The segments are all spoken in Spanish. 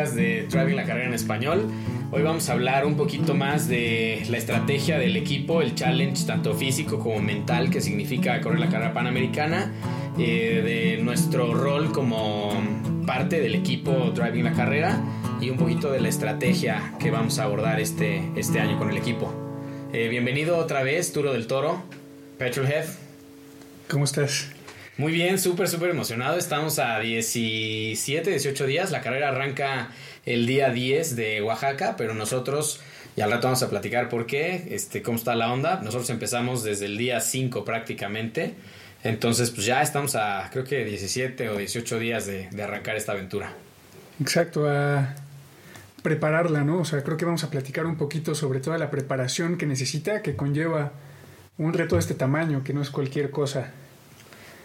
podcast de Driving la Carrera en Español. Hoy vamos a hablar un poquito más de la estrategia del equipo, el challenge tanto físico como mental que significa correr la carrera panamericana, eh, de nuestro rol como parte del equipo Driving la Carrera y un poquito de la estrategia que vamos a abordar este, este año con el equipo. Eh, bienvenido otra vez, Turo del Toro, Petrolhead. ¿Cómo estás? Muy bien, súper, súper emocionado. Estamos a 17, 18 días. La carrera arranca el día 10 de Oaxaca, pero nosotros, y al rato vamos a platicar por qué, este, cómo está la onda. Nosotros empezamos desde el día 5 prácticamente. Entonces, pues ya estamos a, creo que 17 o 18 días de, de arrancar esta aventura. Exacto, a prepararla, ¿no? O sea, creo que vamos a platicar un poquito sobre toda la preparación que necesita, que conlleva un reto de este tamaño, que no es cualquier cosa.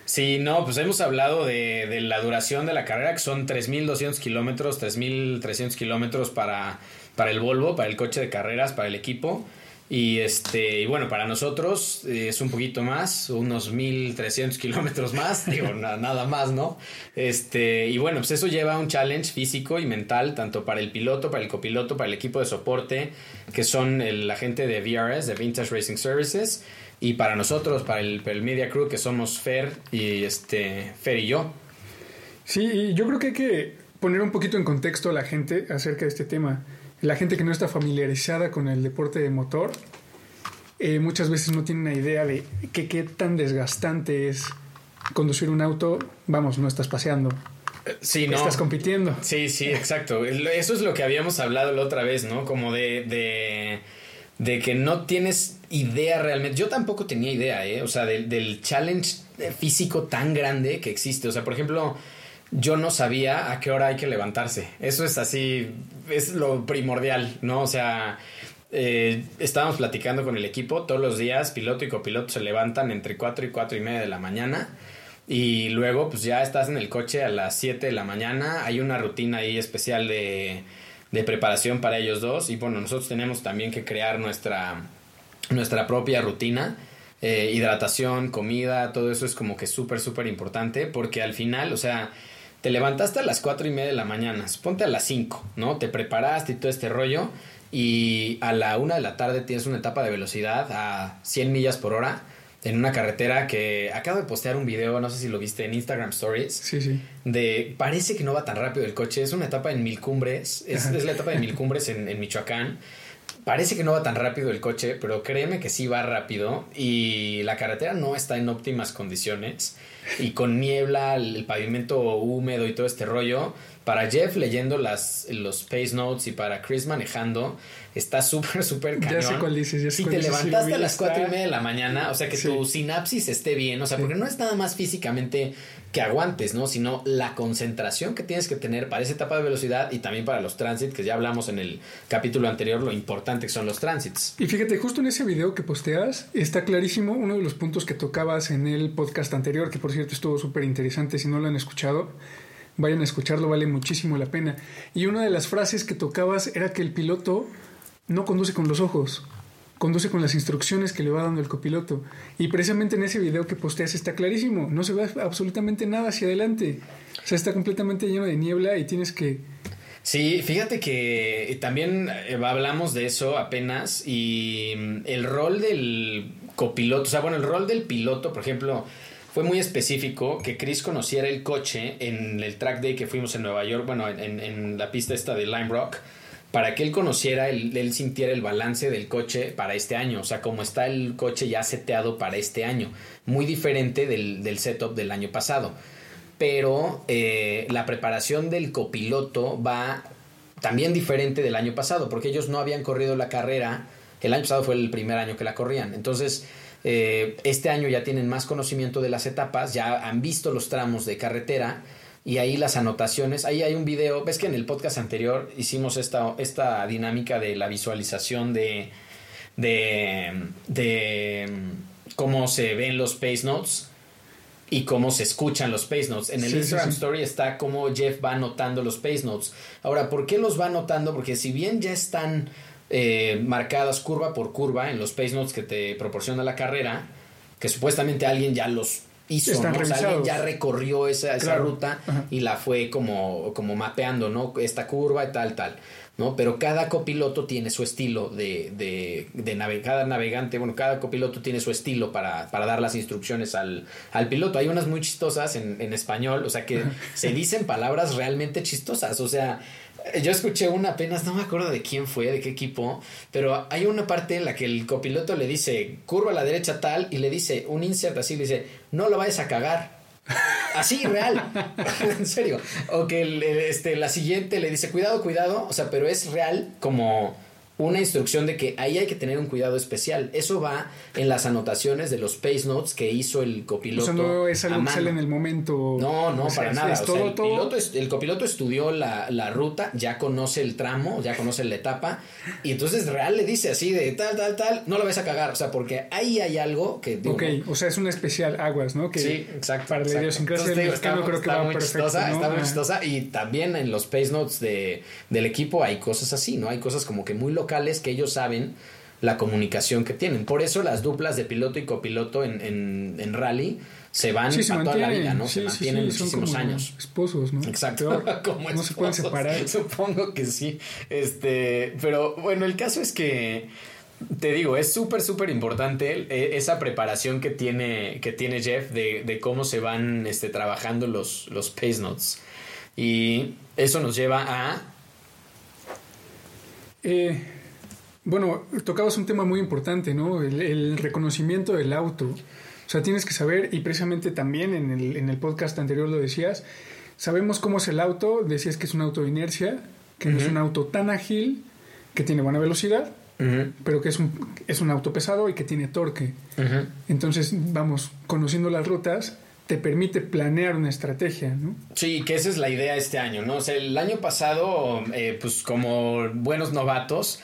Sí, no, pues hemos hablado de, de la duración de la carrera, que son 3.200 kilómetros, 3.300 kilómetros para, para el Volvo, para el coche de carreras, para el equipo. Y este, y bueno, para nosotros eh, es un poquito más, unos 1300 kilómetros más, digo, na, nada más, ¿no? Este, y bueno, pues eso lleva un challenge físico y mental, tanto para el piloto, para el copiloto, para el equipo de soporte, que son el, la gente de VRS, de Vintage Racing Services, y para nosotros, para el, para el Media Crew, que somos Fer y este, Fer y yo. Sí, y yo creo que hay que poner un poquito en contexto a la gente acerca de este tema. La gente que no está familiarizada con el deporte de motor, eh, muchas veces no tiene una idea de qué, qué tan desgastante es conducir un auto. Vamos, no estás paseando. Sí, no. Estás compitiendo. Sí, sí, exacto. Eso es lo que habíamos hablado la otra vez, ¿no? Como de, de, de que no tienes idea realmente. Yo tampoco tenía idea, ¿eh? O sea, del, del challenge físico tan grande que existe. O sea, por ejemplo, yo no sabía a qué hora hay que levantarse. Eso es así, es lo primordial, ¿no? O sea, eh, estábamos platicando con el equipo todos los días, piloto y copiloto se levantan entre 4 y 4 y media de la mañana. Y luego, pues ya estás en el coche a las 7 de la mañana. Hay una rutina ahí especial de, de preparación para ellos dos. Y bueno, nosotros tenemos también que crear nuestra, nuestra propia rutina. Eh, hidratación, comida, todo eso es como que súper, súper importante. Porque al final, o sea, te levantaste a las 4 y media de la mañana. Ponte a las 5, ¿no? Te preparaste y todo este rollo. Y a la 1 de la tarde tienes una etapa de velocidad a 100 millas por hora en una carretera que acabo de postear un video, no sé si lo viste en Instagram Stories. Sí, sí. De parece que no va tan rápido el coche. Es una etapa en Mil Cumbres. Es, es la etapa de Mil Cumbres en, en, Michoacán. Parece que no va tan rápido el coche, pero créeme que sí va rápido. Y la carretera no está en óptimas condiciones. Y con niebla, el, pavimento húmedo y todo este rollo. Para Jeff leyendo las, los Pace Notes y para Chris manejando, está súper, súper cañón. Ya sé cuál dices, ya sé Si cuál te levantaste a las 4 y media de la mañana, o sea, que Sí. tu sinapsis esté bien, o sea, porque no es nada más físicamente que aguantes, ¿no? Sino la concentración que tienes que tener para esa etapa de velocidad y también para los transit, que ya hablamos en el capítulo anterior, lo importante que son los transits. Y fíjate, justo en ese video que posteas está clarísimo uno de los puntos que tocabas en el podcast anterior, que por cierto estuvo súper interesante, si no lo han escuchado, vayan a escucharlo, vale muchísimo la pena. Y una de las frases que tocabas era que el piloto no conduce con los ojos, conduce con las instrucciones que le va dando el copiloto. Y precisamente en ese video que posteas está clarísimo, no se ve absolutamente nada hacia adelante. O sea, está completamente lleno de niebla y tienes que... Sí, fíjate que también eh, hablamos de eso apenas y mm, el rol del copiloto, o sea, bueno, el rol del piloto, por ejemplo, fue muy específico que Chris conociera el coche en el track day que fuimos en Nueva York, bueno, en, en la pista esta de Lime Rock, para que él conociera, él sintiera el balance del coche para este año, o sea, como está el coche ya seteado para este año, muy diferente del, del setup del año pasado. Pero eh, la preparación del copiloto va también diferente del año pasado, porque ellos no habían corrido la carrera, el año pasado fue el primer año que la corrían, entonces eh, este año ya tienen más conocimiento de las etapas, ya han visto los tramos de carretera y ahí las anotaciones, ahí hay un video, ves que en el podcast anterior hicimos esta, esta dinámica de la visualización de, de, de cómo se ven los pace notes y cómo se escuchan los pace notes. En el Sí, Instagram sí. Story está cómo Jeff va anotando los pace notes. Ahora, ¿por qué los va anotando? Porque si bien ya están eh, marcadas curva por curva en los pace notes que te proporciona la carrera, que supuestamente alguien ya los hizo, Están ¿no? O sea, alguien ya recorrió esa, esa Claro. ruta Ajá. y la fue como, como mapeando, ¿no? Esta curva y tal, tal. ¿no? Pero cada copiloto tiene su estilo de, de, de nave- cada navegante, bueno, cada copiloto tiene su estilo para, para dar las instrucciones al, al piloto. Hay unas muy chistosas en, en español, o sea que se dicen palabras realmente chistosas, o sea, yo escuché una apenas, no me acuerdo de quién fue, de qué equipo, pero hay una parte en la que el copiloto le dice curva a la derecha tal y le dice un insert así, le dice no lo vayas a cagar. Así, real. en serio. O que este, la siguiente le dice, cuidado, cuidado. O sea, pero es real como una instrucción de que ahí hay que tener un cuidado especial. Eso va en las anotaciones de los pace notes que hizo el copiloto. sea, no es algo que sale en el momento. No, no, O sea, para nada. es O sea, el, todo. Piloto el copiloto estudió la, la ruta, ya conoce el tramo, ya conoce la etapa, y entonces real le dice así de tal, tal, tal, no lo vas a cagar. O sea, porque ahí hay algo que. digo, Ok, o sea, es una especial aguas, ¿no? Que sí, exacto. Para la idiosincrasia del mexicano creo que está va muy perfecto. chistosa, ¿no? está muy chistosa. Y también en los pace notes de, del equipo hay cosas así, ¿no? Hay cosas como que muy locales que ellos saben la comunicación que tienen. Por eso las duplas de piloto y copiloto en, en, en rally se van Sí, se para toda la vida, ¿no? Sí, se mantienen sí, muchísimos como años. Esposos, ¿no? Exacto. Como no se pueden esposos. separar. Supongo que sí. Este, pero bueno, el caso es que te digo, es súper, súper importante eh, esa preparación que tiene, que tiene Jeff de, de cómo se van este, trabajando los, los pace notes. Y eso nos lleva a. Eh, bueno, tocabas un tema muy importante, ¿no? El, el reconocimiento del auto. O sea, tienes que saber, y precisamente también en el, en el podcast anterior lo decías, sabemos cómo es el auto, decías que es un auto de inercia, que no es un auto tan ágil, que tiene buena velocidad, pero que es un, es un auto pesado y que tiene torque. Entonces, vamos, conociendo las rutas, te permite planear una estrategia, ¿no? Sí, que esa es la idea este año, ¿no? O sea, el año pasado, eh, pues como buenos novatos,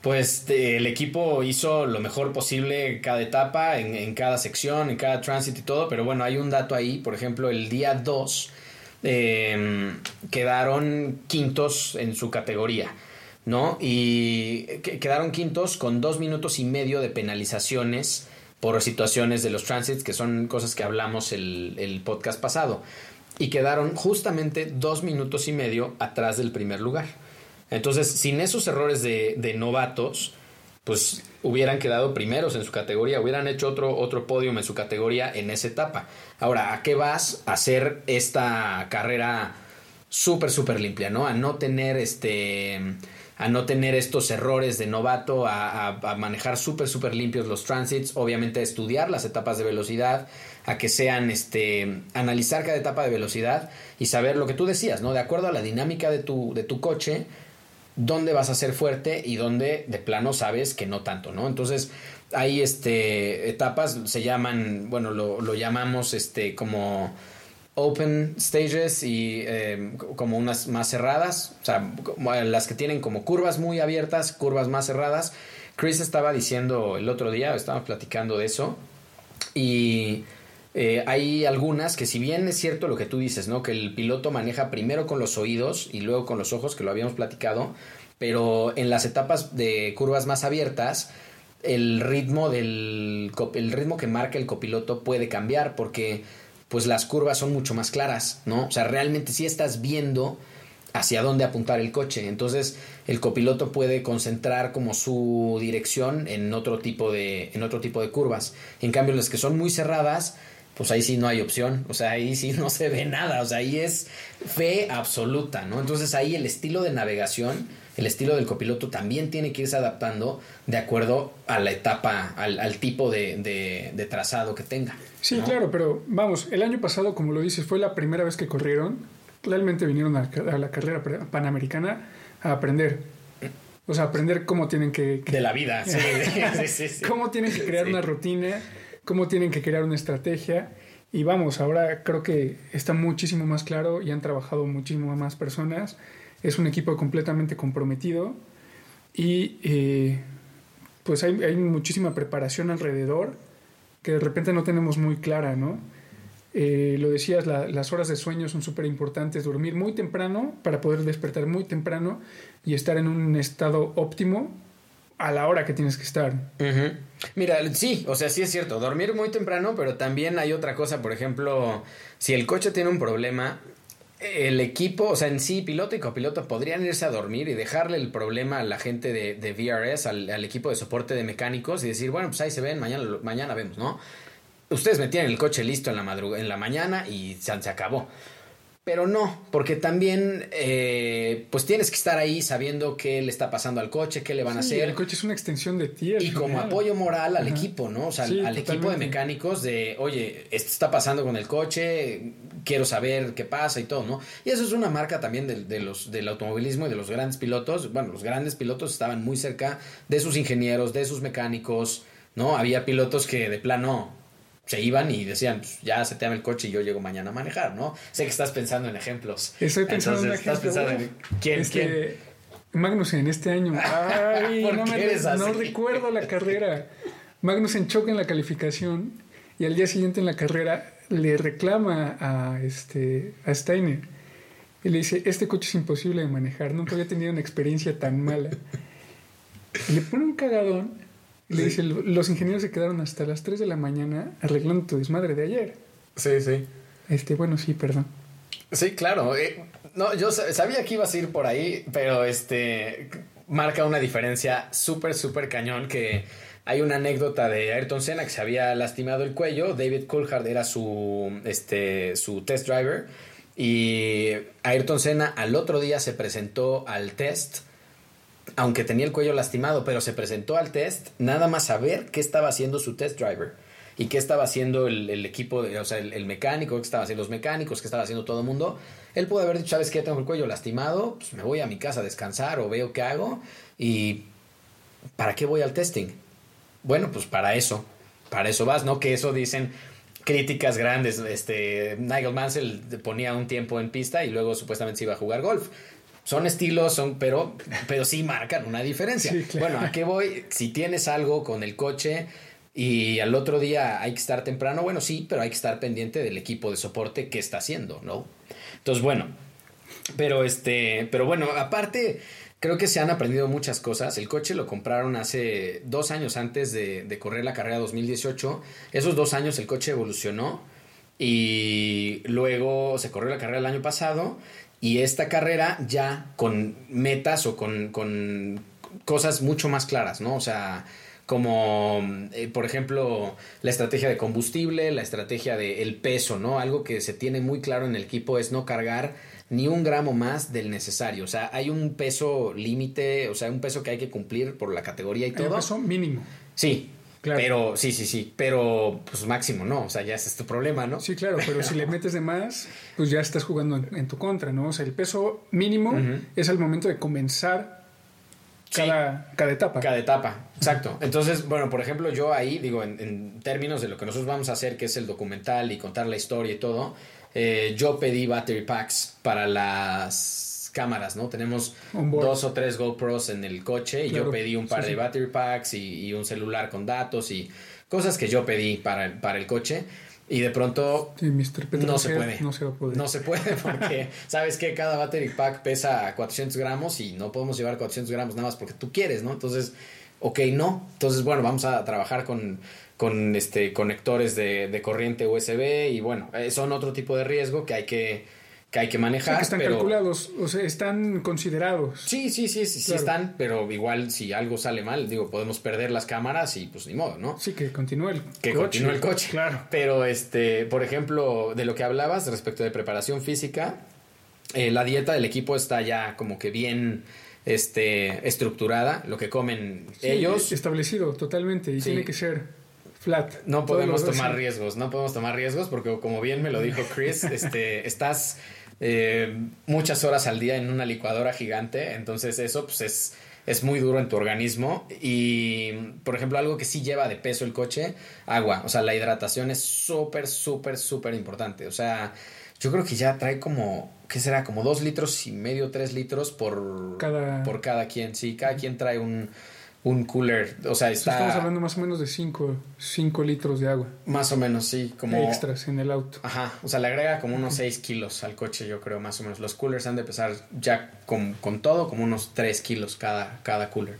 pues el equipo hizo lo mejor posible cada etapa, en, cada sección, en cada transit y todo, pero bueno, hay un dato ahí, por ejemplo, el día 2 eh, quedaron quintos en su categoría, ¿no? Y que- quedaron quintos con dos minutos y medio de penalizaciones por situaciones de los transits, que son cosas que hablamos el, el podcast pasado. Y quedaron justamente dos minutos y medio atrás del primer lugar. Entonces, sin esos errores de, de novatos, pues hubieran quedado primeros en su categoría, hubieran hecho otro, otro podium en su categoría en esa etapa. Ahora, ¿a qué vas a hacer esta carrera súper, súper limpia, ¿no? A no tener este a no tener estos errores de novato, a, a- a manejar súper, súper limpios los transits, obviamente a estudiar las etapas de velocidad, a que sean, este, analizar cada etapa de velocidad y saber lo que tú decías, ¿no? De acuerdo a la dinámica de tu, de tu coche, dónde vas a ser fuerte y dónde de plano sabes que no tanto, ¿no? Entonces, hay este, etapas, se llaman, bueno, lo, lo llamamos este, como open stages y eh, como unas más cerradas, o sea, las que tienen como curvas muy abiertas, curvas más cerradas. Chris estaba diciendo el otro día, estábamos platicando de eso, y eh, hay algunas que si bien es cierto lo que tú dices, ¿no? Que el piloto maneja primero con los oídos y luego con los ojos, que lo habíamos platicado, pero en las etapas de curvas más abiertas, el ritmo del el ritmo que marca el copiloto puede cambiar porque pues las curvas son mucho más claras, ¿no? O sea, realmente sí estás viendo hacia dónde apuntar el coche. Entonces, el copiloto puede concentrar como su dirección en otro tipo de en otro tipo de curvas. En cambio, las que son muy cerradas, pues ahí sí no hay opción, o sea, ahí sí no se ve nada, o sea, ahí es fe absoluta, ¿no? Entonces, ahí el estilo de navegación, el estilo del copiloto también tiene que irse adaptando de acuerdo a la etapa, al, al tipo de, de- de trazado que tenga. Sí, ¿no? claro, pero vamos, el año pasado, como lo dices, fue la primera vez que corrieron. Realmente vinieron a, a la carrera panamericana a aprender. O sea, aprender cómo tienen que, que- De la vida, sí, sí, sí, sí. cómo tienen que crear una rutina, cómo tienen que crear una estrategia. Y vamos, ahora creo que está muchísimo más claro y han trabajado muchísimo más personas. Es un equipo completamente comprometido y eh, pues hay, hay muchísima preparación alrededor que de repente no tenemos muy clara, ¿no? Eh, lo decías, la- las horas de sueño son súper importantes, dormir muy temprano para poder despertar muy temprano y estar en un estado óptimo a la hora que tienes que estar. Mira, sí, o sea, sí es cierto, dormir muy temprano, pero también hay otra cosa, por ejemplo, si el coche tiene un problema, el equipo, o sea, en sí, piloto y copiloto podrían irse a dormir y dejarle el problema a la gente de, de VRS, al, equipo de soporte de mecánicos y decir, bueno, pues ahí se ven, mañana, mañana vemos, ¿no? Ustedes metían el coche listo en la, en la mañana y se, se acabó. Pero no, porque también eh, pues tienes que estar ahí sabiendo qué le está pasando al coche, qué le van a hacer. El coche es una extensión de ti. Y como apoyo moral al equipo, ¿no? O sea, al equipo de mecánicos de, oye, esto está pasando con el coche, quiero saber qué pasa y todo, ¿no? Y eso es una marca también de, los, del automovilismo y de los grandes pilotos. Bueno, los grandes pilotos estaban muy cerca de sus ingenieros, de sus mecánicos, ¿no? Había pilotos que de plano se iban y decían, pues, ya se te el coche y yo llego mañana a manejar, ¿no? Sé que estás pensando en ejemplos. Estoy pensando en ejemplos. Estás pensando en quién, este, Magnussen este año. Ay, no, me, no recuerdo la carrera. Magnussen choca en la calificación y al día siguiente en la carrera le reclama a, este, a Steiner y le dice, este coche es imposible de manejar, nunca había tenido una experiencia tan mala. Y le pone un cagadón le dice, los ingenieros se quedaron hasta las 3 de la mañana arreglando tu desmadre de ayer. Sí, sí. Este, bueno, sí, perdón. Sí, claro. Eh, no, yo sabía que ibas a ir por ahí, pero este marca una diferencia súper, súper cañón que hay una anécdota de Ayrton Senna que se había lastimado el cuello. David Coulthard era su, este, su test driver. Y Ayrton Senna al otro día se presentó al test aunque tenía el cuello lastimado, pero se presentó al test nada más a ver qué estaba haciendo su test driver y qué estaba haciendo el, equipo, o sea, el, mecánico, qué estaba haciendo los mecánicos, qué estaba haciendo todo el mundo. Él pudo haber dicho, ¿sabes qué? Tengo el cuello lastimado, pues me voy a mi casa a descansar o veo qué hago y ¿para qué voy al testing? Bueno, pues para eso, para eso vas, ¿no? Que eso dicen críticas grandes. Este, Nigel Mansell ponía un tiempo en pista y luego supuestamente se iba a jugar golf son estilos, son, pero, pero sí marcan una diferencia. Bueno, ¿a qué voy? Si tienes algo con el coche y al otro día hay que estar temprano, bueno, sí, pero hay que estar pendiente del equipo de soporte que está haciendo, ¿no? Entonces, bueno, pero este, pero bueno, aparte, creo que se han aprendido muchas cosas. El coche lo compraron hace dos años antes de, de correr la carrera 2018. Esos dos años el coche evolucionó y luego se corrió la carrera el año pasado y esta carrera ya con metas o con, con cosas mucho más claras, ¿no? O sea, como eh, por ejemplo la estrategia de combustible, la estrategia del peso, ¿no? Algo que se tiene muy claro en el equipo es no cargar ni un gramo más del necesario. O sea, hay un peso límite, o sea, un peso que hay que cumplir por la categoría y todo. Un peso mínimo. Sí, pero, sí, sí, sí. Pero, pues máximo, ¿no? O sea, ya ese es tu problema, ¿no? Sí, claro, pero si le metes de más, pues ya estás jugando en, tu contra, ¿no? O sea, el peso mínimo es al momento de comenzar cada, cada etapa. Cada etapa, exacto. Entonces, bueno, por ejemplo, yo ahí, digo, en, términos de lo que nosotros vamos a hacer, que es el documental y contar la historia y todo, eh, yo pedí battery packs para las cámaras, ¿no? Tenemos dos o tres GoPros en el coche y yo pedí un par de battery packs y, un celular con datos y cosas que yo pedí para, para el coche. Y de pronto no se puede. No se, puede. no se puede porque, ¿sabes que Cada battery pack pesa 400 gramos y no podemos llevar 400 gramos nada más porque tú quieres, ¿no? Entonces, ok, no. Entonces, bueno, vamos a trabajar con, con este, conectores de, de corriente USB y bueno, eh, son otro tipo de riesgo que hay que que hay que manejar. que están calculados, o sea, están considerados. Sí, sí, sí, sí, sí, están, pero igual si algo sale mal, digo, podemos perder las cámaras y pues ni modo, ¿no? Sí, que continúe el que continúe el coche. Claro. Pero, este, por ejemplo, de lo que hablabas respecto de preparación física, eh, la dieta del equipo está ya como que bien este, estructurada, lo que comen ellos. Establecido totalmente y tiene que ser flat. No podemos tomar riesgos, no podemos tomar riesgos porque como bien me lo dijo Chris, este, estás eh, muchas horas al día en una licuadora gigante, entonces eso pues es, es muy duro en tu organismo. Y por ejemplo algo que sí lleva de peso el coche, agua, o sea la hidratación es súper, súper, súper importante, o sea yo creo que ya trae como, ¿qué será? Como dos litros y medio, tres litros por cada, por cada quien, sí, cada quien trae un un cooler. O sea, está. Estamos hablando más o menos de 5 litros de agua. Más o menos, sí. Como. Extras en el auto. Ajá. O sea, le agrega como unos 6 kilos al coche, yo creo, más o menos. Los coolers han de pesar ya con, con todo como unos 3 kilos cada, cada cooler.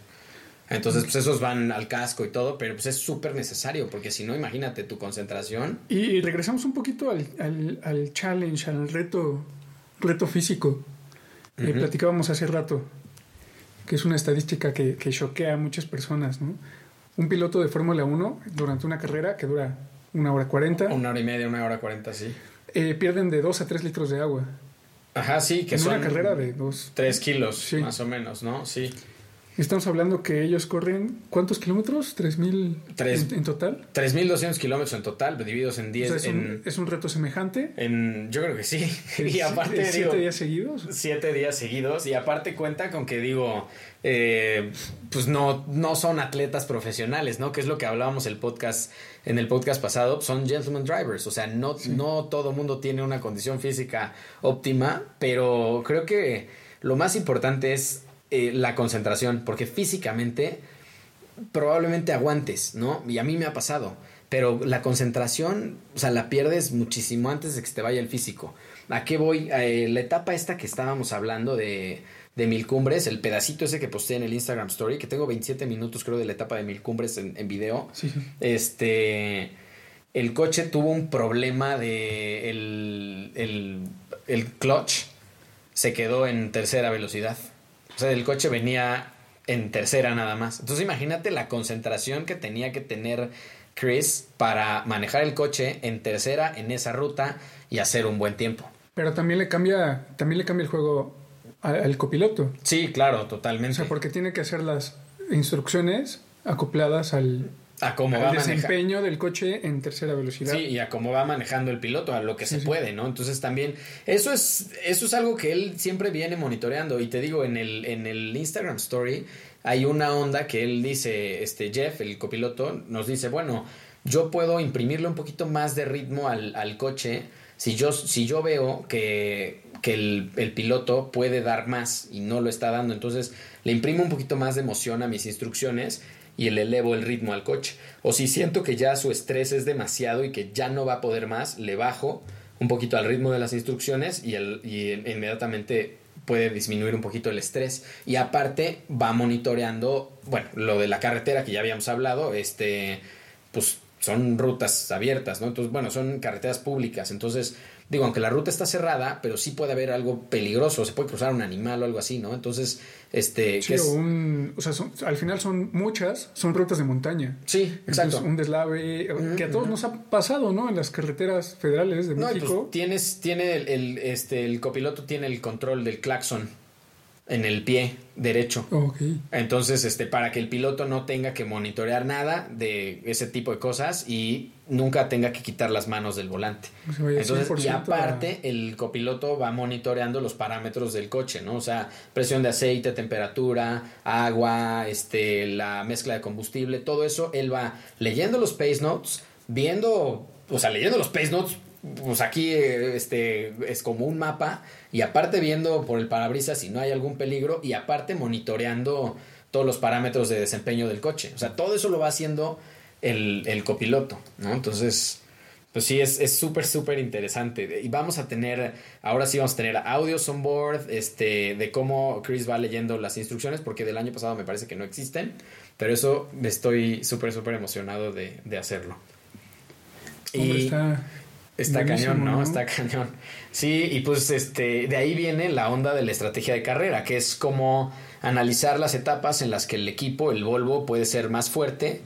Entonces, pues esos van al casco y todo, pero pues es súper necesario, porque si no, imagínate tu concentración. Y, regresamos un poquito al, al, al, challenge, al reto, reto físico. que platicábamos hace rato, que es una estadística que, que choquea a muchas personas, ¿no? Un piloto de Fórmula 1 durante una carrera que dura una hora cuarenta. Una hora y media, una hora cuarenta, sí. Eh, pierden de dos a tres litros de agua. Ajá, sí, que en son. una carrera de dos. Tres kilos, más o menos, ¿no? Sí. Estamos hablando que ellos corren, ¿cuántos kilómetros? ¿3.000 en, en total? 3.200 kilómetros en total, divididos en 10. es, un, ¿Es un reto semejante? En, yo creo que sí. y aparte, ¿Siete días seguidos? Siete días seguidos. Y aparte cuenta con que, digo, eh, pues no, no son atletas profesionales, ¿no? Que es lo que hablábamos el podcast, en el podcast pasado. Son gentleman drivers. O sea, no, no todo mundo tiene una condición física óptima, pero creo que lo más importante es eh, la concentración, porque físicamente probablemente aguantes, ¿no? Y a mí me ha pasado, pero la concentración, o sea, la pierdes muchísimo antes de que se te vaya el físico. ¿A qué voy? Eh, la etapa esta que estábamos hablando de, de Mil Cumbres, el pedacito ese que posté en el Instagram Story, que tengo 27 minutos creo de la etapa de Mil Cumbres en, en video. Sí. Este, el coche tuvo un problema de el, el, el clutch se quedó en tercera velocidad. O sea, el coche venía en tercera nada más. Entonces imagínate la concentración que tenía que tener Chris para manejar el coche en tercera en esa ruta y hacer un buen tiempo. Pero también le cambia, también le cambia el juego al, copiloto. Sí, claro, totalmente. O sea, porque tiene que hacer las instrucciones acopladas al, a cómo al va desempeño del coche en tercera velocidad. Sí, y a cómo va manejando el piloto, a lo que se puede, ¿no? Entonces también, eso es, eso es algo que él siempre viene monitoreando. Y te digo, en el, en el Instagram Story hay una onda que él dice, este Jeff, el copiloto, nos dice, bueno, yo puedo imprimirle un poquito más de ritmo al, al coche si yo, si yo veo que, que el, el, piloto puede dar más y no lo está dando, entonces le imprimo un poquito más de emoción a mis instrucciones y le elevo el ritmo al coche. O si siento que ya su estrés es demasiado y que ya no va a poder más, le bajo un poquito al ritmo de las instrucciones y, inmediatamente puede disminuir un poquito el estrés. Y aparte va monitoreando, bueno, lo de la carretera que ya habíamos hablado, este, pues son rutas abiertas, ¿no? Entonces, bueno, son carreteras públicas. Entonces, digo, aunque la ruta está cerrada, pero sí puede haber algo peligroso, se puede cruzar un animal o algo así, ¿no? Entonces, este... Sí, o, un, o sea, son, al final son muchas, son rutas de montaña. Sí, exacto. Un deslave, que a todos nos ha pasado, ¿no? En las carreteras federales de no, México. Pues, tienes, tiene el, el, este, el copiloto tiene el control del claxon en el pie derecho. Okay. Entonces, este, para que el piloto no tenga que monitorear nada de ese tipo de cosas y nunca tenga que quitar las manos del volante. Entonces, y aparte, a... el copiloto va monitoreando los parámetros del coche, ¿no? O sea, presión de aceite, temperatura, agua, este, la mezcla de combustible, todo eso, él va leyendo los pace notes, viendo, o sea, leyendo los pace notes pues aquí este es como un mapa y aparte viendo por el parabrisas si no hay algún peligro y aparte monitoreando todos los parámetros de desempeño del coche. O sea, todo eso lo va haciendo el, el copiloto, ¿no? Entonces, pues sí, es súper, súper interesante. Y vamos a tener, ahora sí vamos a tener audios on board, este, de cómo Chris va leyendo las instrucciones, porque del año pasado me parece que no existen, pero eso estoy súper, súper emocionado de, de hacerlo. Hombre, y... está Está cañón, ¿no? ¿no? Está cañón. Sí, y pues este, de ahí viene la onda de la estrategia de carrera, que es como analizar las etapas en las que el equipo, el Volvo, puede ser más fuerte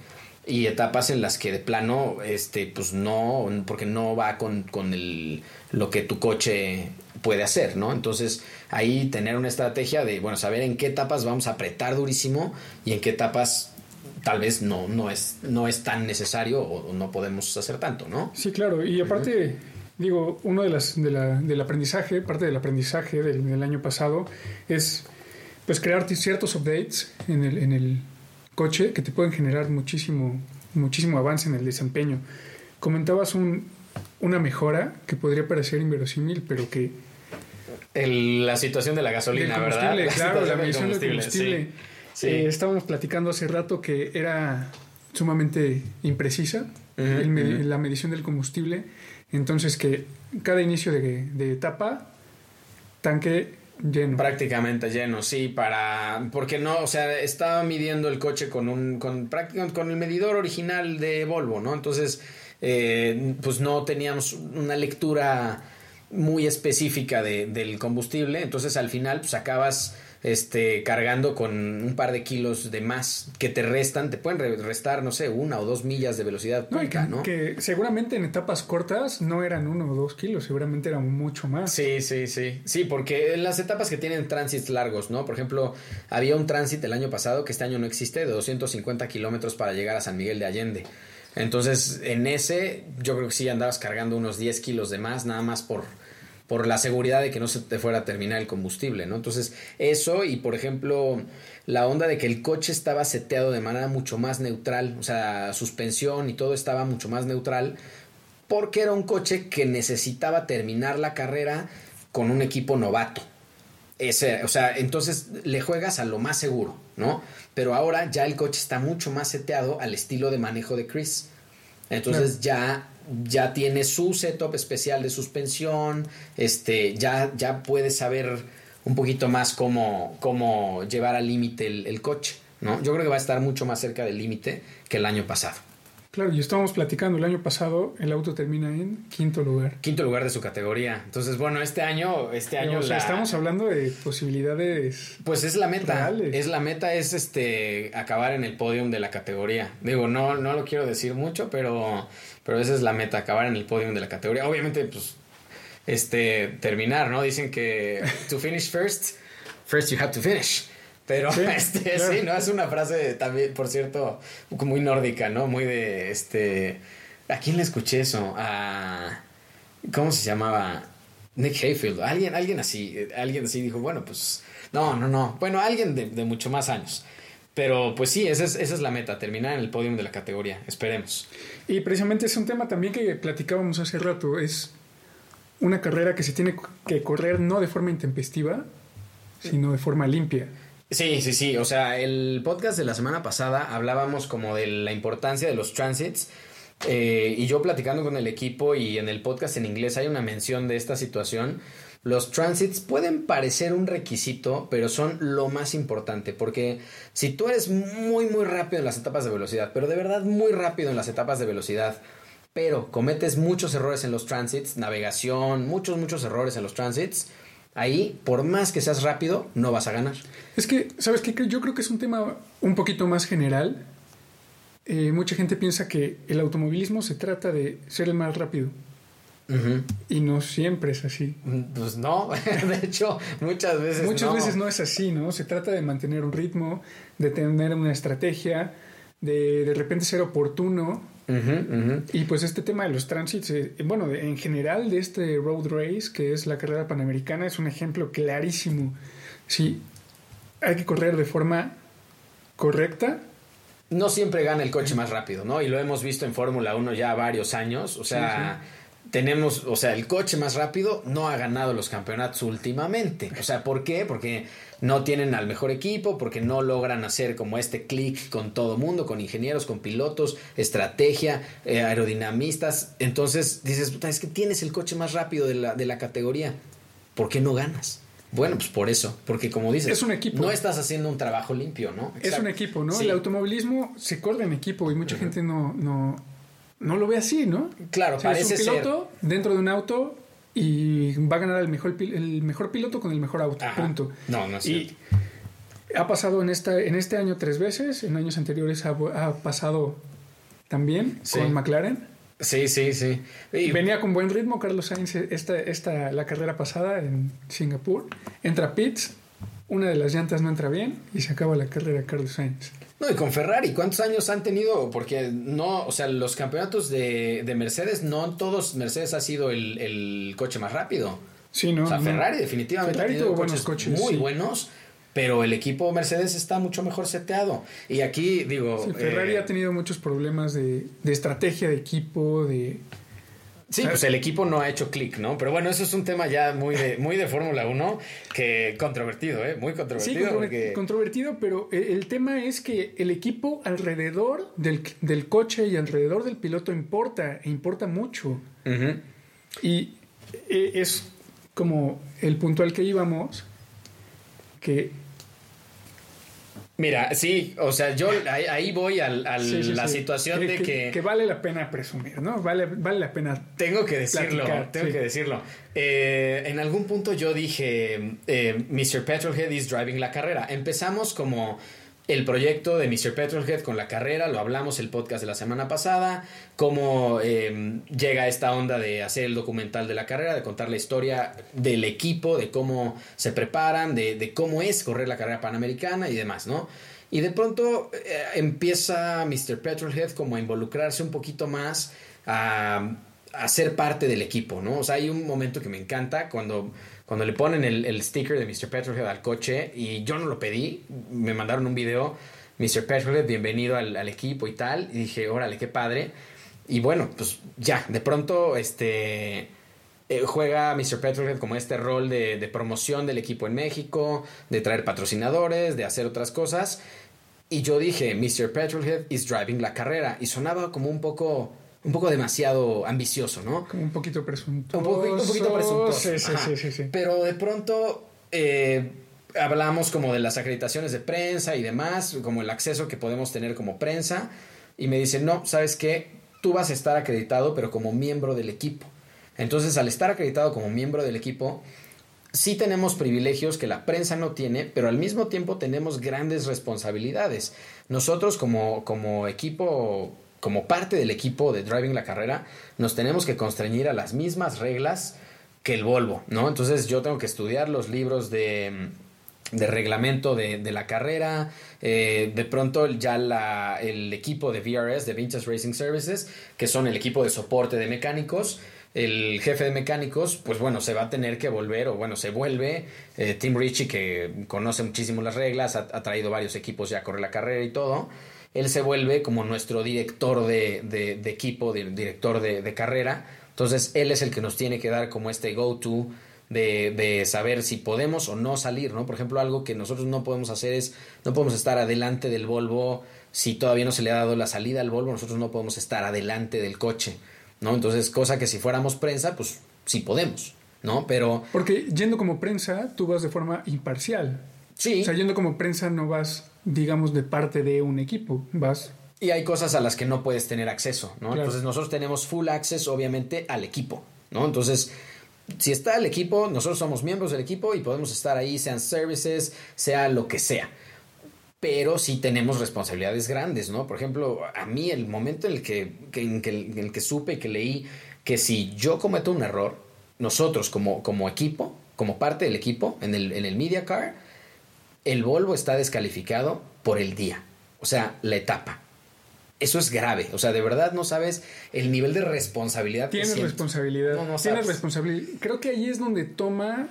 y etapas en las que de plano, este, pues no, porque no va con, con el, lo que tu coche puede hacer, ¿no? Entonces, ahí tener una estrategia de, bueno, saber en qué etapas vamos a apretar durísimo y en qué etapas tal vez no, no, es, no es tan necesario o, no podemos hacer tanto, ¿no? Sí, claro. Y aparte, uh -huh. digo, uno de las, de la, del aprendizaje, parte del aprendizaje del, del, año pasado es pues crear ciertos updates en el, en el coche que te pueden generar muchísimo, muchísimo avance en el desempeño. Comentabas un, una mejora que podría parecer inverosímil, pero que... El, la situación de la gasolina, ¿verdad? La claro, la medición del combustible. Sí. Sí. Eh, estábamos platicando hace rato que era sumamente imprecisa uh -huh, el, uh -huh. la medición del combustible. Entonces que cada inicio de, de etapa, tanque lleno. Prácticamente lleno, sí, para. Porque no, o sea, estaba midiendo el coche con un. con prácticamente con el medidor original de Volvo, ¿no? Entonces, eh, pues no teníamos una lectura muy específica de, del combustible. Entonces al final, pues acabas este, cargando con un par de kilos de más que te restan, te pueden restar, no sé, una o dos millas de velocidad No, que, ¿no? que seguramente en etapas cortas no eran uno o dos kilos, seguramente eran mucho más. Sí, sí, sí. Sí, porque en las etapas que tienen tránsitos largos, ¿no? Por ejemplo, había un tránsito el año pasado que este año no existe, de 250 kilómetros para llegar a San Miguel de Allende. Entonces, en ese, yo creo que sí andabas cargando unos 10 kilos de más, nada más por, por la seguridad de que no se te fuera a terminar el combustible, ¿no? Entonces, eso y, por ejemplo, la onda de que el coche estaba seteado de manera mucho más neutral, o sea, suspensión y todo estaba mucho más neutral, porque era un coche que necesitaba terminar la carrera con un equipo novato. Ese, o sea, entonces le juegas a lo más seguro, ¿no? Pero ahora ya el coche está mucho más seteado al estilo de manejo de Chris. Entonces ya, ya tiene su setup especial de suspensión, este, ya, ya puedes saber un poquito más cómo, cómo llevar al límite el, el coche, ¿no? Yo creo que va a estar mucho más cerca del límite que el año pasado. Claro, y estábamos platicando, el año pasado el auto termina en quinto lugar. Quinto lugar de su categoría. Entonces, bueno, este año, este año o sea, la- estamos hablando de posibilidades. Pues es la meta. Reales. Es la meta es este acabar en el podium de la categoría. Digo, no, no lo quiero decir mucho, pero, pero esa es la meta, acabar en el podium de la categoría. Obviamente, pues, este, terminar, ¿no? Dicen que to finish first, first you have to finish. Pero Sí, este, claro. sí, ¿no? Es una frase también, por cierto, muy nórdica, ¿no? Muy de este. ¿A quién le escuché eso? A. ¿Cómo se llamaba? Nick Hayfield. Alguien, alguien así. eh, Alguien así dijo, bueno, pues. No, no, no. Bueno, alguien de, de mucho más años. Pero pues sí, esa es, esa es la meta, terminar en el podium de la categoría. Esperemos. Y precisamente es un tema también que platicábamos hace rato. Es una carrera que se tiene que correr no de forma intempestiva, sino de forma limpia. Sí, sí, sí. O sea, el podcast de la semana pasada hablábamos como de la importancia de los transits. eh, y yo platicando con el equipo y en el podcast en inglés hay una mención de esta situación. Los transits pueden parecer un requisito, pero son lo más importante. Porque si tú eres muy, muy rápido en las etapas de velocidad, pero de verdad muy rápido en las etapas de velocidad, pero cometes muchos errores en los transits, navegación, muchos, muchos errores en los transits, ahí, por más que seas rápido, no vas a ganar. Es que, ¿sabes qué? Yo creo que es un tema un poquito más general. Eh, mucha gente piensa que el automovilismo se trata de ser el más rápido. Y no siempre es así. Pues no, de hecho, muchas veces Muchas no. veces no es así, ¿no? Se trata de mantener un ritmo, de tener una estrategia, de de repente ser oportuno. Y pues este tema de los transits, eh, bueno, en general de este road race, que es la carrera panamericana, es un ejemplo clarísimo. Sí, hay que correr de forma correcta. No siempre gana el coche más rápido, ¿no? Y lo hemos visto en Fórmula 1 ya varios años. O sea, tenemos, o sea, el coche más rápido no ha ganado los campeonatos últimamente. O sea, ¿por qué? Porque no tienen al mejor equipo, porque no logran hacer como este clic con todo mundo, con ingenieros, con pilotos, estrategia, eh, aerodinamistas. Entonces dices, "Puta, es que tienes el coche más rápido de la, de la categoría. ¿Por qué no ganas? Bueno, pues por eso, porque como dices, Es un equipo. no estás haciendo un trabajo limpio, ¿no? Es un equipo, ¿no? Sí. El automovilismo se corre en equipo y mucha gente no, no, no lo ve así, ¿no? Claro, O sea, parece es un ser. piloto dentro de un auto y va a ganar el mejor, el mejor piloto con el mejor auto, Ajá. punto. No, no es Y ha pasado en, esta, en este año tres veces, en años anteriores ha, ha pasado también Sí. con McLaren. Sí, sí, sí. Y- Venía con buen ritmo Carlos Sainz esta, esta, la carrera pasada en Singapur. Entra pits, una de las llantas no entra bien y se acaba la carrera Carlos Sainz. No, y con Ferrari, ¿cuántos años han tenido? Porque no, o sea, los campeonatos de, de Mercedes, no todos Mercedes ha sido el, el coche más rápido. Sí, no, o sea, no. Ferrari definitivamente Ferrari ha tenido buenos coches, coches, muy sí. buenos, pero el equipo Mercedes está mucho mejor seteado. Y aquí digo... Sí, Ferrari eh, ha tenido muchos problemas de, de estrategia de equipo, de... Sí, pues el equipo no ha hecho clic, ¿no? Pero bueno, eso es un tema ya muy de, muy de Fórmula 1, que controvertido, ¿eh? Muy Sí, controvertido. controver- porque... controvertido, pero el, el tema es que el equipo alrededor del, del coche y alrededor del piloto importa, e importa mucho. Y eh, es como el punto al que íbamos, que Mira, sí, o sea, yo ahí, voy a, la situación de que, que, vale la pena presumir, ¿no? Vale, vale la pena. Tengo que decirlo, tengo que decirlo. Eh, en algún punto yo dije, eh, Mr. Petrolhead is driving la carrera. Empezamos como el proyecto de Mr. Petrolhead con la carrera, lo hablamos el podcast de la semana pasada, cómo eh, llega esta onda de hacer el documental de la carrera, de contar la historia del equipo, de cómo se preparan, de, cómo es correr la carrera panamericana y demás, ¿no? Y de pronto eh, empieza Mr. Petrolhead como a involucrarse un poquito más, a, a ser parte del equipo, ¿no? O sea, hay un momento que me encanta cuando cuando le ponen el, sticker de Mr. Petrolhead al coche y yo no lo pedí, me mandaron un video, Mr. Petrolhead, bienvenido al, equipo y tal, y dije, órale, qué padre. Y bueno, pues ya, de pronto, este... Eh, juega Mr. Petrolhead como este rol de, de, promoción del equipo en México, de traer patrocinadores, de hacer otras cosas. Y yo dije, Mr. Petrolhead is driving la carrera. Y sonaba como un poco un poco demasiado ambicioso, ¿no? Como un poquito presuntuoso. Un, poquito presuntuoso. Sí, sí, sí, sí, Pero de pronto eh, hablamos como de las acreditaciones de prensa y demás, como el acceso que podemos tener como prensa. Y me dicen, no, ¿sabes qué? Tú vas a estar acreditado, pero como miembro del equipo. Entonces, al estar acreditado como miembro del equipo, sí tenemos privilegios que la prensa no tiene, pero al mismo tiempo tenemos grandes responsabilidades. Nosotros como, como equipo como parte del equipo de Driving la Carrera, nos tenemos que constreñir a las mismas reglas que el Volvo, ¿no? Entonces yo tengo que estudiar los libros de, de reglamento de, la carrera. Eh, de pronto ya el equipo de VRS, de Vintage Racing Services, que son el equipo de soporte de mecánicos, el jefe de mecánicos, pues bueno, se va a tener que volver, o bueno, se vuelve. Eh, Tim Ritchie, que conoce muchísimo las reglas, ha, ha, traído varios equipos ya a correr la carrera y todo él se vuelve como nuestro director de, equipo, director de, carrera. Entonces, él es el que nos tiene que dar como este go-to de, saber si podemos o no salir, ¿no? Por ejemplo, algo que nosotros no podemos hacer es, no podemos estar adelante del Volvo si todavía no se le ha dado la salida al Volvo, nosotros no podemos estar adelante del coche, ¿no? Entonces, cosa que si fuéramos prensa, pues sí podemos, ¿no? Pero... Porque yendo como prensa, tú vas de forma imparcial. Sí. O sea, yendo como prensa no vas digamos, de parte de un equipo. Vas. Y hay cosas a las que no puedes tener acceso, ¿no? Entonces nosotros tenemos full access, obviamente, al equipo, ¿no? Entonces, si está el equipo, nosotros somos miembros del equipo y podemos estar ahí, sean services, sea lo que sea. Pero sí tenemos responsabilidades grandes, ¿no? Por ejemplo, a mí el momento en el que, en, el que supe y que leí que si yo cometo un error, nosotros como, como equipo, como parte del equipo, en el, en el Media Car, el Volvo está descalificado por el día, o sea, la etapa. Eso es grave, o sea, de verdad no sabes el nivel de responsabilidad. Tienes responsabilidad. No, no Tienes responsabilidad. Creo que ahí es donde toma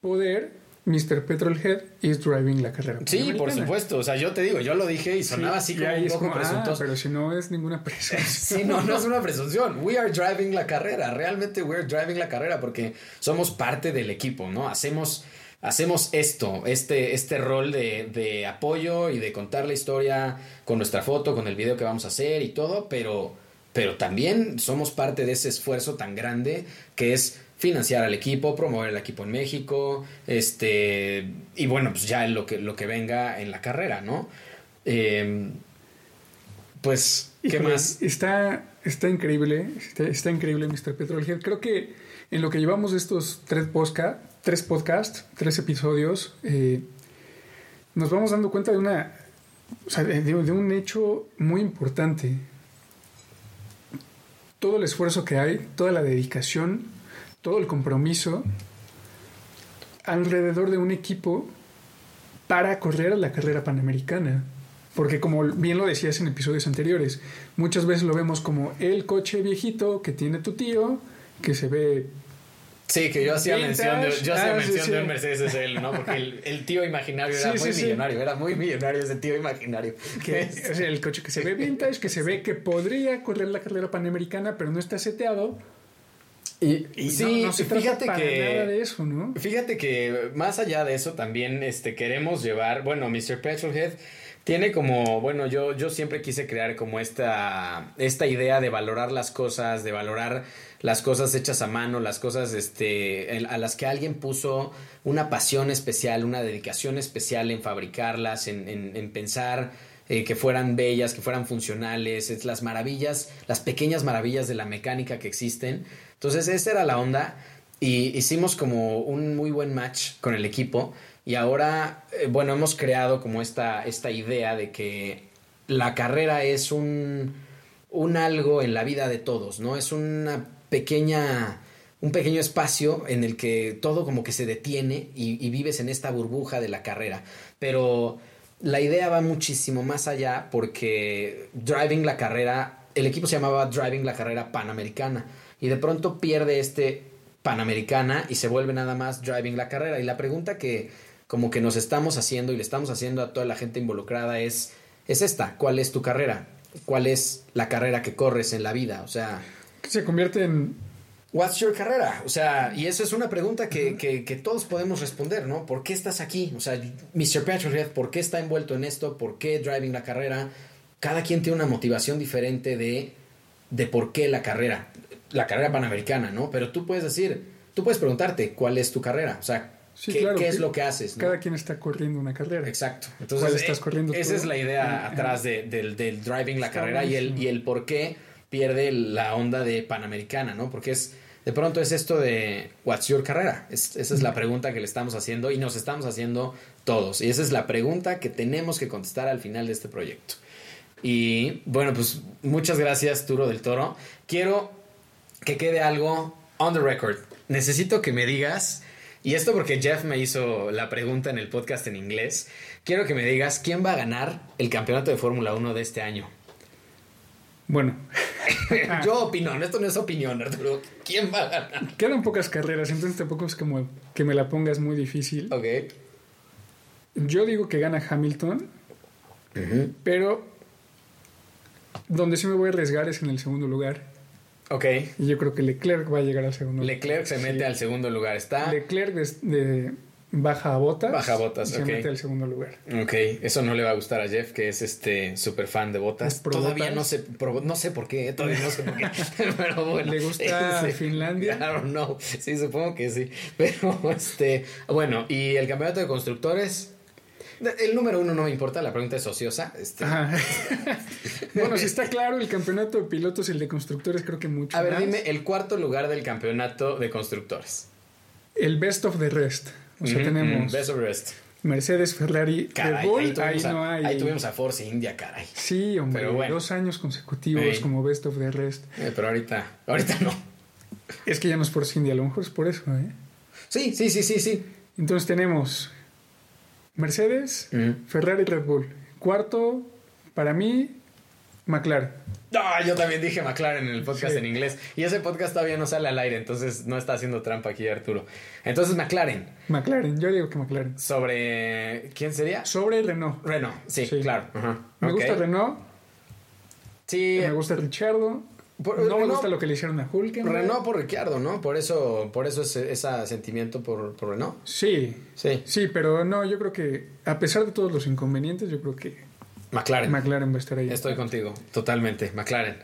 poder Mr. Petrolhead is driving la carrera. Sí, por supuesto. O sea, yo te digo, yo lo dije y sonaba así como un poco ah, presuntuoso. pero si no es ninguna presunción. sí, no, no es una presunción. We are driving la carrera. Realmente we are driving la carrera porque somos parte del equipo, ¿no? Hacemos hacemos esto, este, este rol de, apoyo y de contar la historia con nuestra foto, con el video que vamos a hacer y todo, pero, pero también somos parte de ese esfuerzo tan grande que es financiar al equipo, promover el equipo en México, este, y bueno, pues ya lo que, lo que venga en la carrera, ¿no? Em, pues, ¿qué más? Está, está increíble, está, increíble, Mr. Petrolhead. Creo que en lo que llevamos estos tres podcasts, tres podcasts, tres episodios, eh, nos vamos dando cuenta de una, de, un hecho muy importante. Todo el esfuerzo que hay, toda la dedicación, todo el compromiso alrededor de un equipo para correr la carrera panamericana. Porque como bien lo decías en episodios anteriores, muchas veces lo vemos como el coche viejito que tiene tu tío, que se ve Sí, que yo hacía mención de, yo hacía ah, mención de un Mercedes él, ¿no? Porque el, tío imaginario era muy millonario, era muy millonario ese tío imaginario. Que es el coche que se ve vintage, que se ve que podría correr la carrera panamericana, pero no está seteado. Y, sí, no, fíjate que nada de eso, ¿no? Fíjate que más allá de eso también este queremos llevar, bueno, Mr. Petrolhead Tiene como, bueno, yo, yo siempre quise crear como esta, esta idea de valorar las cosas, de valorar las cosas hechas a mano, las cosas este, a las que alguien puso una pasión especial, una dedicación especial en fabricarlas, en, en, pensar eh, que fueran bellas, que fueran funcionales, es las maravillas, las pequeñas maravillas de la mecánica que existen. Entonces esa era la onda y hicimos como un muy buen match con el equipo y ahora, eh, bueno, hemos creado como esta, esta idea de que la carrera es un, un algo en la vida de todos, ¿no? Es una pequeña un pequeño espacio en el que todo como que se detiene y, vives en esta burbuja de la carrera. Pero la idea va muchísimo más allá porque Driving la carrera, el equipo se llamaba Driving la carrera Panamericana y de pronto pierde este Panamericana y se vuelve nada más Driving la carrera. Y la pregunta que como que nos estamos haciendo y le estamos haciendo a toda la gente involucrada es, es esta, ¿cuál es tu carrera? ¿Cuál es la carrera que corres en la vida? O sea... Se convierte en... What's your carrera? O sea, y eso es una pregunta que, que, que, todos podemos responder, ¿no? ¿Por qué estás aquí? O sea, Mr. Petrolhead, ¿por qué está envuelto en esto? ¿Por qué driving la carrera? Cada quien tiene una motivación diferente de, de por qué la carrera. La carrera panamericana, ¿no? Pero tú puedes decir, tú puedes preguntarte cuál es tu carrera. O sea, ¿Qué, es lo que haces? Cada quien está corriendo una carrera. Exacto. Entonces, estás corriendo esa es la idea atrás del, driving la carrera y el, y el por qué pierde la onda de Panamericana, ¿no? Porque es, de pronto es esto de, ¿what's your carrera? esa es la pregunta que le estamos haciendo y nos estamos haciendo todos. Y esa es la pregunta que tenemos que contestar al final de este proyecto. Y bueno, pues muchas gracias, Turo del Toro. Quiero que quede algo on the record. Necesito que me digas y esto porque Jeff me hizo la pregunta en el podcast en inglés. Quiero que me digas quién va a ganar el campeonato de Fórmula 1 de este año. Bueno. Yo opino, esto no es opinión, Arturo. ¿Quién va a ganar? Quedan pocas carreras, entonces tampoco es como que me la pongas muy difícil. Ok. Yo digo que gana Hamilton, pero donde sí me voy a arriesgar es en el segundo lugar. Ok. Y yo creo que Leclerc va a llegar al segundo lugar. Leclerc se mete al segundo lugar. Está. Leclerc de, baja a botas. Baja a botas, Se mete al segundo lugar. Ok, eso no le va a gustar a Jeff, que es este súper fan de botas. Todavía no sé, no sé por qué, todavía no sé por qué. Pero bueno. ¿Le gusta Finlandia? Claro, no. Sí, supongo que sí. Pero este. Bueno, y el campeonato de constructores. El número uno no me importa, la pregunta es ociosa. Este. Bueno, si está claro, el campeonato de pilotos y el de constructores creo que mucho. A ver, dime el cuarto lugar del campeonato de constructores. El best of the rest. O sea, tenemos. best of the rest. Mercedes, Ferrari, Red Bull, ahí, no hay. Ahí tuvimos a Force India, caray. Sí, hombre, dos años consecutivos como best of the rest. Eh, pero ahorita, ahorita no. Es que ya no es Force India, a lo mejor es por eso, ¿eh? Sí, sí, sí, sí, sí. Entonces tenemos Mercedes, Ferrari y Red Bull. Cuarto, para mí, McLaren. Ah, yo también dije McLaren en el podcast en inglés. Y ese podcast todavía no sale al aire, entonces no está haciendo trampa aquí Arturo. Entonces McLaren. McLaren, yo digo que McLaren. ¿Sobre quién sería? Sobre Renault. Renault, sí, claro. Me gusta Renault. Sí. Me gusta Richardo no me gusta lo que le hicieron a Hulk. Renault por Ricciardo, ¿no? Por eso, por eso es ese sentimiento por, por, Renault. Sí, sí. Sí, pero no, yo creo que a pesar de todos los inconvenientes, yo creo que McLaren. McLaren va a estar ahí. Estoy contigo, totalmente. McLaren.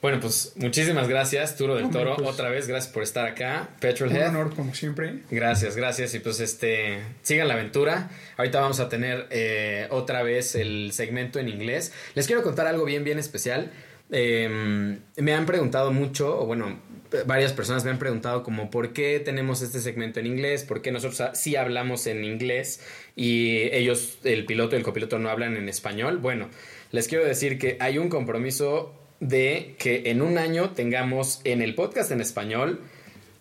Bueno, pues muchísimas gracias, Turo del Toro. Pues, Otra vez, gracias por estar acá. Petrolhead. Un honor, como siempre. Gracias, gracias. Y pues este, sigan la aventura. Ahorita vamos a tener eh, otra vez el segmento en inglés. Les quiero contar algo bien, bien especial. Em, me han preguntado mucho, o bueno, varias personas me han preguntado como por qué tenemos este segmento en inglés, por qué nosotros sí hablamos en inglés y ellos, el piloto y el copiloto no hablan en español. Bueno, les quiero decir que hay un compromiso de que en un año tengamos en el podcast en español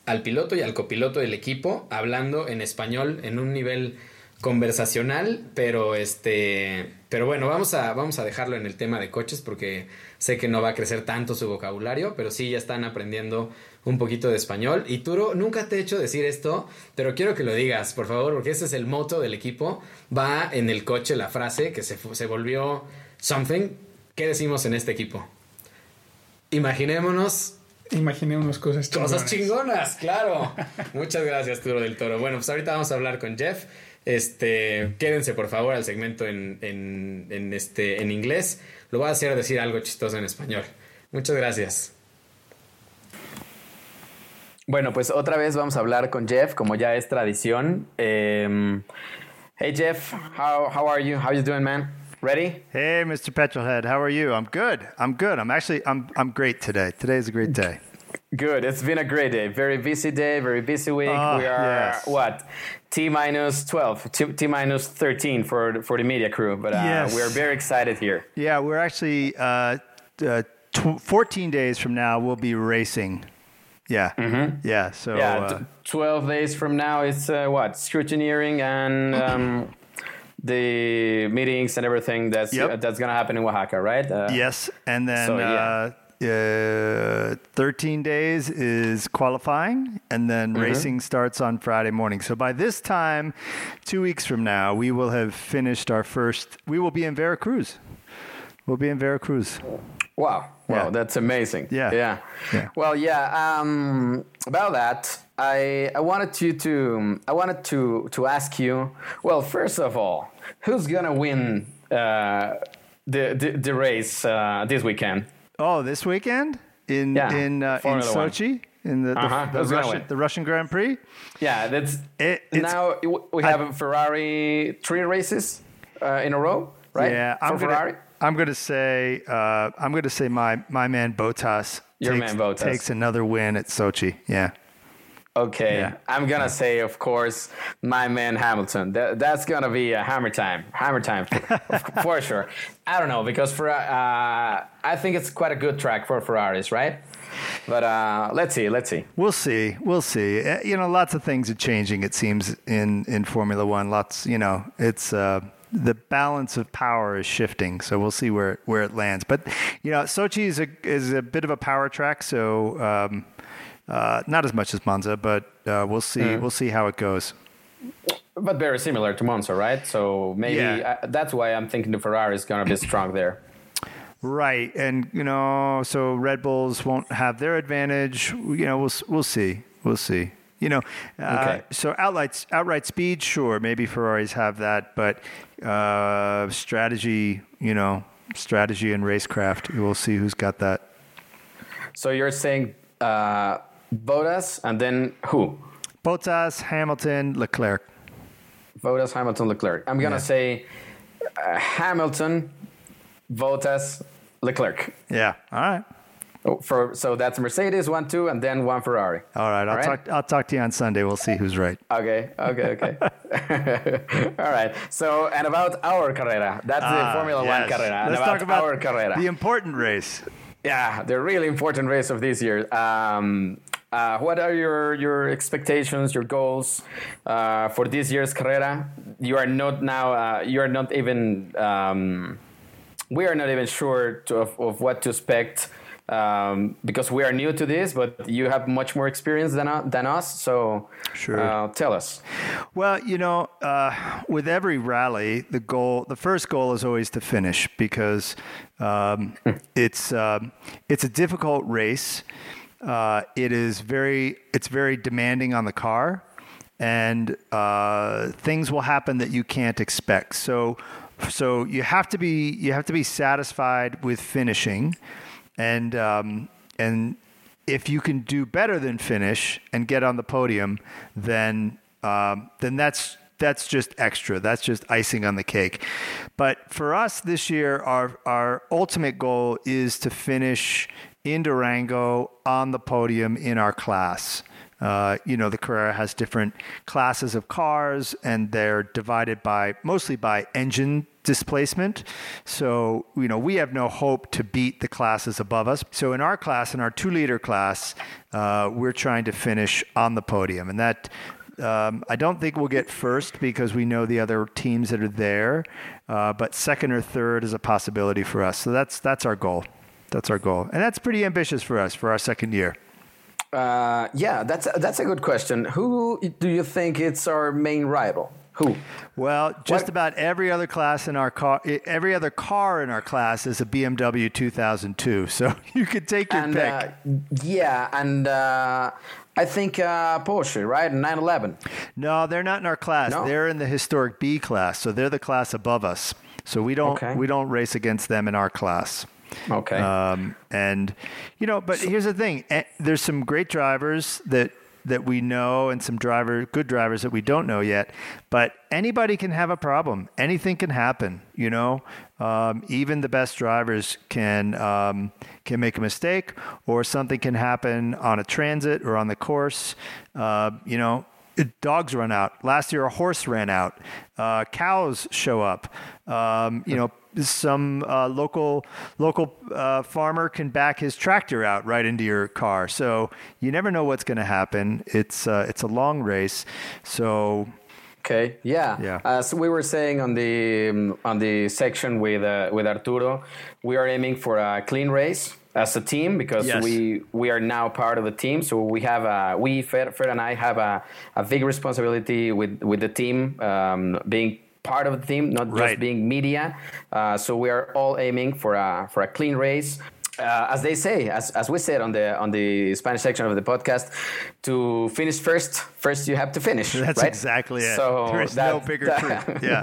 al piloto y al copiloto del equipo hablando en español en un nivel conversacional, pero este, pero bueno, vamos a vamos a dejarlo en el tema de coches porque sé que no va a crecer tanto su vocabulario, pero sí ya están aprendiendo un poquito de español. Y Turo, nunca te he hecho decir esto, pero quiero que lo digas, por favor, porque ese es el moto del equipo. Va en el coche la frase que se, se volvió something. ¿Qué decimos en este equipo? Imaginémonos Imaginémonos cosas chingonas. Cosas chingonas, claro. Muchas gracias, Turo del Toro. Bueno, pues ahorita vamos a hablar con Jeff. Este, quédense por favor al segmento en, en, en, este, en inglés. Lo voy a hacer decir algo chistoso en español. Muchas gracias. Bueno, pues otra vez vamos a hablar con Jeff, como ya es tradición. Um, hey Jeff, how, how are you? How you doing, man? Ready? Hey, Mr. Petrolhead, how are you? I'm good. I'm good. I'm actually I'm I'm great today. Today is a great day. Good. It's been a great day. Very busy day. Very busy week. Uh, we are yes. what T minus twelve, T, T minus thirteen for for the media crew. But uh, yes. we're very excited here. Yeah, we're actually uh, uh 14 days from now we'll be racing yeah. Mm-hmm. Yeah. So yeah, uh, twelve days from now it's uh, what scrutineering and um, the meetings and everything that's yep. that's gonna happen in Oaxaca, right? Uh, yes, and then. So, yeah. Uh, 13 days is qualifying, and then mm-hmm. racing starts on Friday morning. So by this time, two weeks from now, we will have finished our first. We will be in Veracruz. We'll be in Veracruz. Wow. Wow, yeah. that's amazing. Yeah. yeah. Yeah. Well, yeah, um, about that, I I wanted you to I wanted to to ask you, well, first of all, who's going to win uh, the, the, the race uh, this weekend? Oh, this weekend in yeah, in uh, in Sochi? One. In the, the, uh-huh. the Russian, the Russian Grand Prix, yeah, that's it, now we have I, Ferrari three races uh, in a row, right? Yeah, I'm Ferrari. Gonna, I'm going to say uh, I'm going to say my my man Botas takes, man Botas takes another win at Sochi. Yeah. Okay, yeah. I'm gonna say, of course, my man Hamilton. That, that's gonna be a hammer time, hammer time for, for sure. I don't know because for uh, I think it's quite a good track for Ferraris, right? But uh, let's see, let's see. We'll see, we'll see. Uh, you know, lots of things are changing. It seems in in Formula One. Lots, you know, it's. Uh, the balance of power is shifting, so we'll see where where it lands. But you know, Sochi is a is a bit of a power track, so um, uh, not as much as Monza, but uh, we'll see mm. we'll see how it goes. But very similar to Monza, right? So maybe yeah. I, that's why I'm thinking the Ferrari is going to be strong there. Right, and you know, so Red Bulls won't have their advantage. You know, we'll we'll see, we'll see. You know, uh, okay. so outright outright speed, sure, maybe Ferraris have that, but uh, strategy, you know, strategy and racecraft, we'll see who's got that. So you're saying uh, Bottas and then who? Bottas, Hamilton, Leclerc. Bottas, Hamilton, Leclerc. I'm gonna yeah. say uh, Hamilton, Bottas, Leclerc. Yeah. All right. Oh, for so that's Mercedes one two and then one Ferrari. All right, I'll All right? talk. I'll talk to you on Sunday. We'll see who's right. Okay, okay, okay. All right. So and about our carrera, that's the ah, Formula yes. One carrera. Let's about talk about our carrera, the important race. Yeah, the really important race of this year. Um, uh, what are your your expectations, your goals uh, for this year's carrera? You are not now. Uh, you are not even. Um, we are not even sure to, of, of what to expect um, because we are new to this, but you have much more experience than, uh, than us. So sure. Uh, tell us. Well, you know, uh, with every rally, the goal, the first goal is always to finish because um, it's um, it's a difficult race. Uh, it is very it's very demanding on the car, and uh, things will happen that you can't expect. So so you have to be you have to be satisfied with finishing and um, and if you can do better than finish and get on the podium, then um, then that's that's just extra. That's just icing on the cake. But for us this year, our our ultimate goal is to finish in Durango on the podium in our class. Uh, you know, the Carrera has different classes of cars, and they're divided by mostly by engine displacement. So, you know, we have no hope to beat the classes above us. So, in our class, in our two liter class, uh, we're trying to finish on the podium. And that, um, I don't think we'll get first because we know the other teams that are there, uh, but second or third is a possibility for us. So, that's, that's our goal. That's our goal. And that's pretty ambitious for us for our second year. Uh, yeah, that's that's a good question. Who do you think it's our main rival? Who? Well, just What- about every other class in our car, every other car in our class is a BMW 2002. So you could take your And pick. uh, yeah, and uh, I think uh, Porsche, right? 911. no, they're not in our class. No? They're in the historic B class. So they're the class above us. So we don't Okay. we don't race against them in our class. Okay. Um, and you know, but here's the thing: eh, there's some great drivers that that we know, and some driver good drivers that we don't know yet. But anybody can have a problem. Anything can happen. You know, um, even the best drivers can um, can make a mistake, or something can happen on a transit or on the course. Uh, you know. Dogs run out. Last year, a horse ran out. Uh, cows show up. Um, you know, some uh, local local uh, farmer can back his tractor out right into your car. So you never know what's going to happen. It's uh, it's a long race. So Okay. Yeah. Yeah. As we were saying on the um, on the section with uh, with Arturo, we are aiming for a clean race as a team because Yes. we we are now part of the team. So we have a we Fred, Fred and I have a, a big responsibility with with the team um, being part of the team, not Right. just being media. Uh, so we are all aiming for a for a clean race. Uh, as they say, as, as we said on the on the Spanish section of the podcast, to finish first, first you have to finish. That's right? exactly it. So there is no bigger that- truth. Yeah,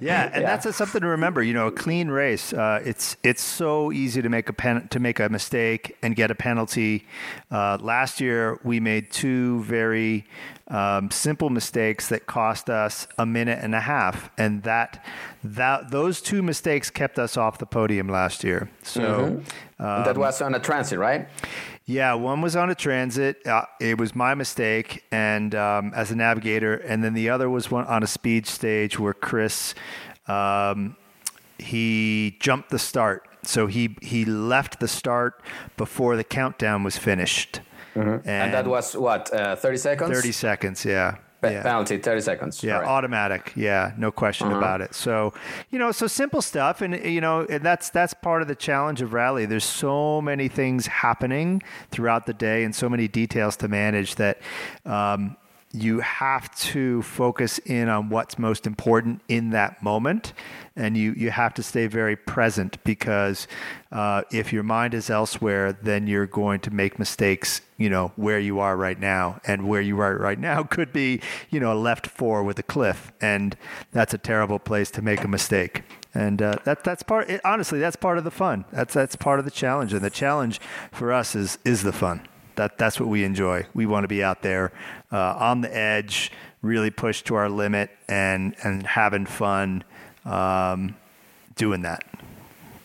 yeah, and Yeah. that's a, something to remember. You know, a clean race. Uh, it's it's so easy to make a pen to make a mistake and get a penalty. Uh, last year, we made two very um, simple mistakes that cost us a minute and a half, and that that those two mistakes kept us off the podium last year. So. Mm-hmm. um, that was on a transit, right? Yeah, one was on a transit. Uh, it was my mistake, and um, as a navigator, and then the other was one on a speed stage where Chris, um, he jumped the start, so he he left the start before the countdown was finished, Mm-hmm. And, that was what, uh, 30 seconds? thirty seconds. Yeah, Pe- yeah. Penalty, 30 seconds. Yeah, right. automatic. Yeah, no question Uh-huh. about it. So, you know, so simple stuff, and you know, and that's that's part of the challenge of rally. There's so many things happening throughout the day, and so many details to manage that. Um, you have to focus in on what's most important in that moment and you, you have to stay very present because uh, if your mind is elsewhere then you're going to make mistakes you know where you are right now. And where you are right now could be you know a left four with a cliff and that's a terrible place to make a mistake. And uh, that that's part it, honestly that's part of the fun. That's that's part of the challenge and the challenge for us is is the fun that that's what we enjoy. We want to be out there uh, on the edge, really push to our limit, and and having fun um, doing that.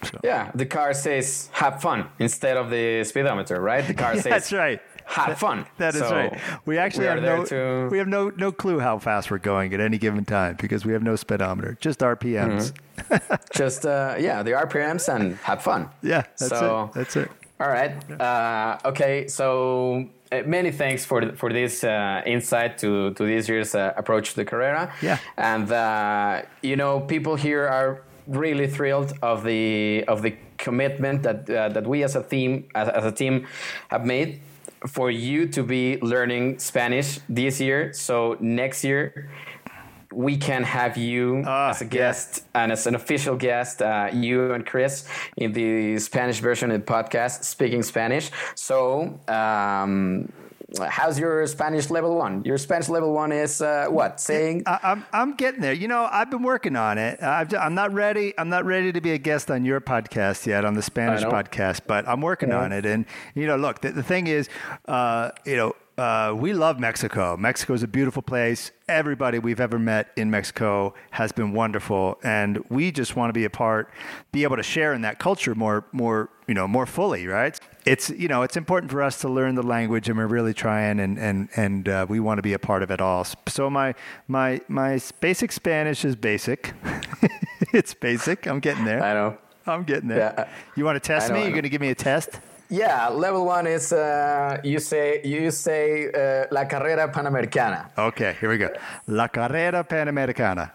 So. Yeah, the car says have fun instead of the speedometer, right? The car Yeah, says that's right. have fun. That is So right. We actually we have no to- we have no no clue how fast we're going at any given time because we have no speedometer, just RPMs. Mm-hmm. just uh, yeah, the RPMs and have fun. Yeah, that's So- it. That's it. All right. Uh, okay. So uh, many thanks for for this uh, insight to to this year's uh, approach to the Carrera. Yeah. And uh, you know, people here are really thrilled of the of the commitment that uh, that we as a team as, as a team have made for you to be learning Spanish this year. So next year we can have you Ah, as a yeah. guest and as an official guest, uh, you and Chris in the Spanish version of the podcast, speaking Spanish. So, um, how's your Spanish level one? Your Spanish level one is uh, what? Saying I, I'm I'm getting there. You know, I've been working on it. I've, I'm not ready. I'm not ready to be a guest on your podcast yet, on the Spanish podcast, but I'm working on it. And you know, look, the, the thing is, uh, you know. Uh, we love Mexico. Mexico is a beautiful place. Everybody we've ever met in Mexico has been wonderful, and we just want to be a part, be able to share in that culture more, more, you know, more fully. Right? It's you know, it's important for us to learn the language, and we're really trying, and and and uh, we want to be a part of it all. So my my my basic Spanish is basic. it's basic. I'm getting there. I know. I'm getting there. Yeah, you want to test I know, me? You're going to give me a test? Yeah, level one is uh, you say you say uh, la carrera panamericana. Okay, here we go. La carrera panamericana.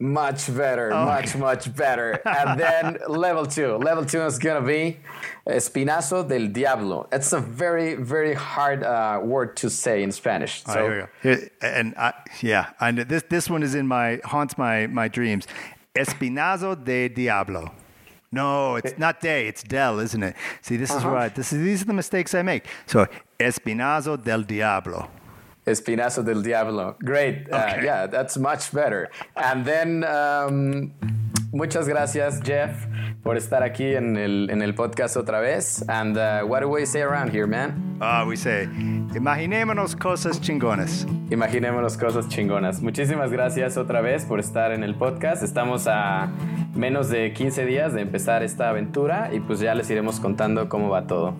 Much better, oh. much, much better. and then level two. Level two is going to be Espinazo del Diablo. It's a very, very hard uh, word to say in Spanish. So, oh, here we go. Here, and I, yeah, I this, this one is in my, haunts my, my dreams. Espinazo de Diablo. No, it's not day. it's del, isn't it? See, this uh-huh. is right. This is, these are the mistakes I make. So, Espinazo del Diablo. Espinazo del Diablo. Great. Uh, okay. Uh, yeah, that's much better. And then, um, muchas gracias, Jeff, por estar aquí en el, en el podcast otra vez. And uh, what do we say around here, man? Uh, we say, imaginémonos cosas chingonas. Imaginémonos cosas chingonas. Muchísimas gracias otra vez por estar en el podcast. Estamos a menos de 15 días de empezar esta aventura y pues ya les iremos contando cómo va todo.